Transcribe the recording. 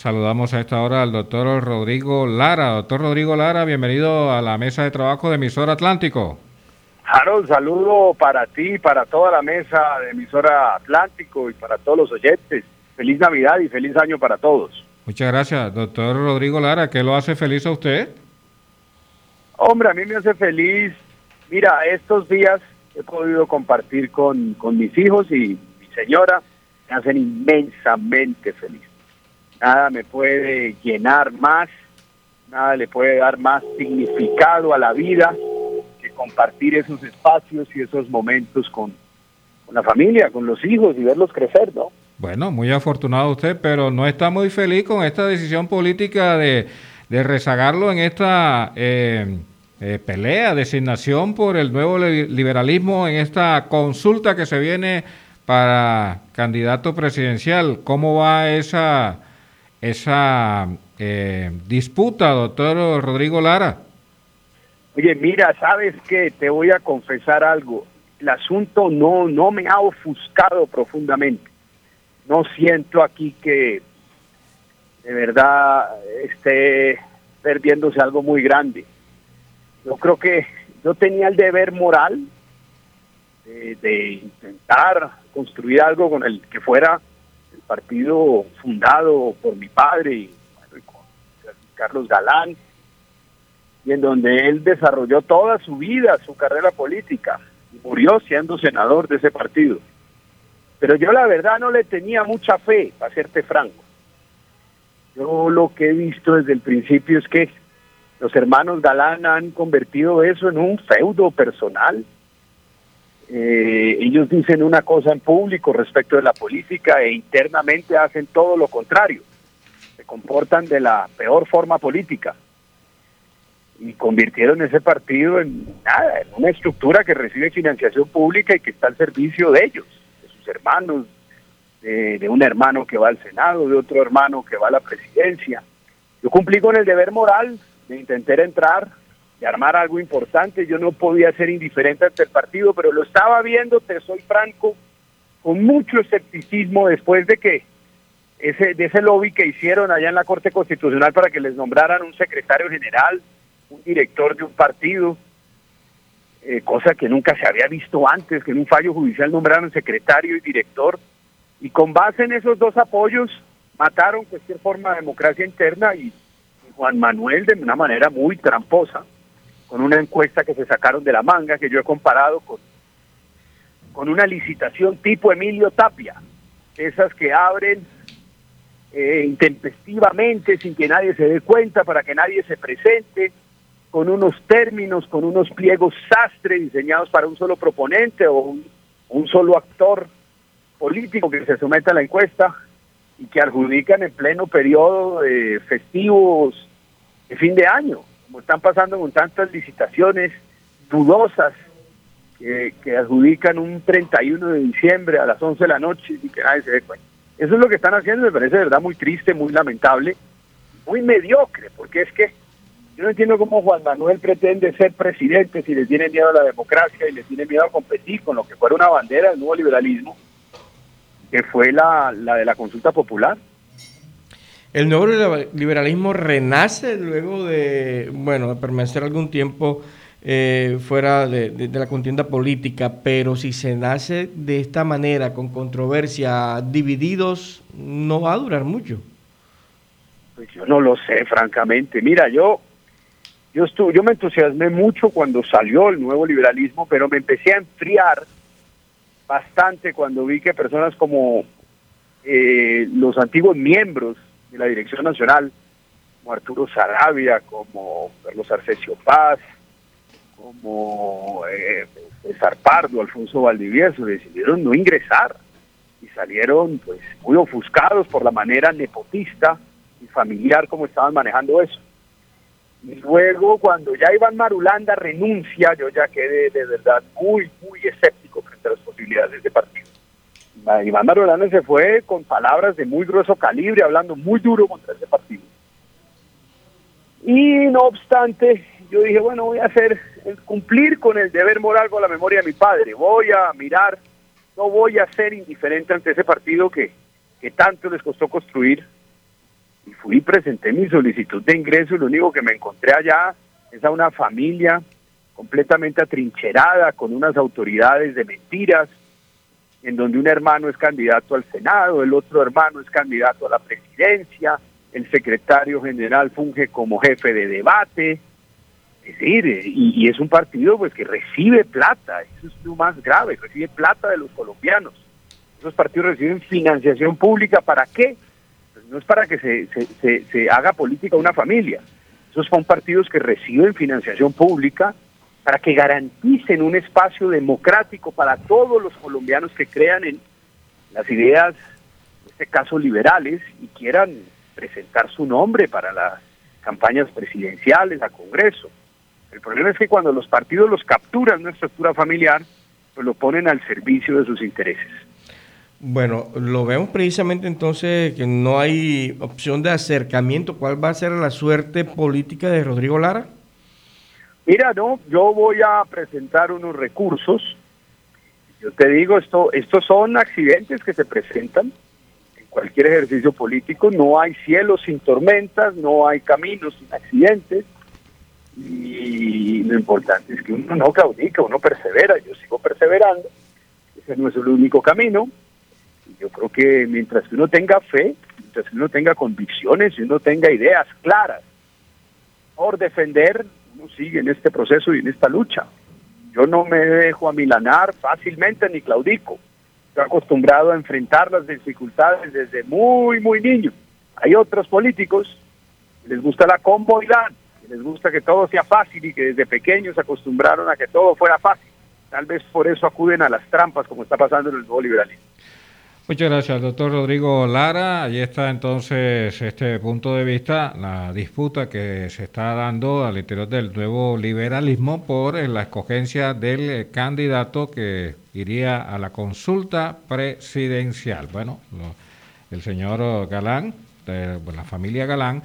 Saludamos a esta hora al doctor Rodrigo Lara. Doctor Rodrigo Lara, bienvenido a la mesa de trabajo de Emisora Atlántico. Harold, saludo para ti, para toda la mesa de Emisora Atlántico y para todos los oyentes. Feliz Navidad y feliz año para todos. Muchas gracias, doctor Rodrigo Lara. ¿Qué lo hace feliz a usted? Hombre, a mí me hace feliz. Mira, estos días he podido compartir con, con mis hijos y mi señora. Me hacen inmensamente feliz. Nada me puede llenar más, nada le puede dar más significado a la vida que compartir esos espacios y esos momentos con, la familia, con los hijos y verlos crecer, ¿no? Bueno, muy afortunado usted, pero no está muy feliz con esta decisión política de, de rezagarlo en esta eh, eh, pelea, designación por el nuevo liberalismo en esta consulta que se viene para candidato presidencial. ¿Cómo va esa, esa eh, disputa, doctor Rodrigo Lara? Oye, mira, sabes que te voy a confesar algo. El asunto no, no me ha ofuscado profundamente. No siento aquí que de verdad esté perdiéndose algo muy grande. Yo creo que yo tenía el deber moral de, de intentar construir algo con el que fuera el partido fundado por mi padre Carlos Galán, y en donde él desarrolló toda su vida, su carrera política, y murió siendo senador de ese partido. Pero yo la verdad no le tenía mucha fe, para serte franco. Yo lo que he visto desde el principio es que los hermanos Galán han convertido eso en un feudo personal. Eh, ellos dicen una cosa en público respecto de la política e internamente hacen todo lo contrario. Se comportan de la peor forma política y convirtieron ese partido en nada, en una estructura que recibe financiación pública y que está al servicio de ellos, de sus hermanos, de, de un hermano que va al Senado, de otro hermano que va a la presidencia. Yo cumplí con el deber moral de intentar entrar y armar algo importante. Yo no podía ser indiferente ante el partido, pero lo estaba viendo, te soy franco, con mucho escepticismo después de que ese, de ese lobby que hicieron allá en la Corte Constitucional para que les nombraran un secretario general, un director de un partido, eh, cosa que nunca se había visto antes, que en un fallo judicial nombraron secretario y director, y con base en esos dos apoyos mataron cualquier forma de democracia interna y Juan Manuel de una manera muy tramposa, con una encuesta que se sacaron de la manga, que yo he comparado con, con una licitación tipo Emilio Tapia, esas que abren eh, intempestivamente, sin que nadie se dé cuenta, para que nadie se presente, con unos términos, con unos pliegos sastre diseñados para un solo proponente o un, un solo actor político que se someta a la encuesta y que adjudican en pleno periodo de festivos de fin de año, como están pasando con tantas licitaciones dudosas que, adjudican un 31 de diciembre a las 11 de la noche y que nadie se dé cuenta. Eso es lo que están haciendo, me parece de verdad muy triste, muy lamentable, muy mediocre, porque es que yo no entiendo cómo Juan Manuel pretende ser presidente si le tiene miedo a la democracia y le tiene miedo a competir con lo que fuera una bandera del nuevo liberalismo, que fue la, la de la consulta popular. El nuevo liberalismo renace luego de, bueno, de permanecer algún tiempo eh, fuera de, la contienda política, pero si se nace de esta manera, con controversia, divididos, no va a durar mucho. Pues yo no lo sé, francamente. Mira, yo yo estuve, yo me entusiasmé mucho cuando salió el nuevo liberalismo, pero me empecé a enfriar bastante cuando vi que personas como eh, los antiguos miembros de la Dirección Nacional, como Arturo Sarabia, como Carlos Arcesio Paz, como eh, Alfonso Valdivieso, decidieron no ingresar y salieron pues muy ofuscados por la manera nepotista y familiar como estaban manejando eso. Y luego cuando ya Iván Marulanda renuncia, yo ya quedé de verdad muy, muy escéptico frente a las posibilidades de partido. Iván Marulanda se fue con palabras de muy grueso calibre, hablando muy duro contra ese partido. Y no obstante, yo dije, bueno, voy a hacer cumplir con el deber moral con la memoria de mi padre. Voy a mirar, no voy a ser indiferente ante ese partido que, que tanto les costó construir. Y fui y presenté mi solicitud de ingreso y lo único que me encontré allá es a una familia completamente atrincherada, con unas autoridades de mentiras, en donde un hermano es candidato al Senado, el otro hermano es candidato a la presidencia, el secretario general funge como jefe de debate, es decir, y, es un partido pues que recibe plata, eso es lo más grave, recibe plata de los colombianos. Esos partidos reciben financiación pública, ¿para qué? Pues no es para que se, se, se, haga política una familia. Esos son partidos que reciben financiación pública para que garanticen un espacio democrático para todos los colombianos que crean en las ideas, en este caso liberales, y quieran presentar su nombre para las campañas presidenciales, a Congreso. El problema es que cuando los partidos los capturan una estructura familiar, pues lo ponen al servicio de sus intereses. Bueno, lo vemos precisamente entonces que no hay opción de acercamiento. ¿Cuál va a ser la suerte política de Rodrigo Lara? Mira, no, yo voy a presentar unos recursos. Yo te digo, esto, estos son accidentes que se presentan cualquier ejercicio político, no hay cielos sin tormentas, no hay caminos sin accidentes, y lo importante es que uno no claudica, uno persevera, yo sigo perseverando, ese no es el único camino, yo creo que mientras que uno tenga fe, mientras que uno tenga convicciones y uno tenga ideas claras por defender, uno sigue en este proceso y en esta lucha. Yo no me dejo amilanar fácilmente ni claudico Estoy acostumbrado a enfrentar las dificultades desde muy, muy niño. Hay otros políticos que les gusta la comodidad, que les gusta que todo sea fácil y que desde pequeños se acostumbraron a que todo fuera fácil. Tal vez por eso acuden a las trampas como está pasando en el nuevo liberalismo. Muchas gracias, doctor Rodrigo Lara. Ahí está entonces este punto de vista, la disputa que se está dando al interior del nuevo liberalismo por la escogencia del candidato que iría a la consulta presidencial. Bueno, el señor Galán, la familia Galán,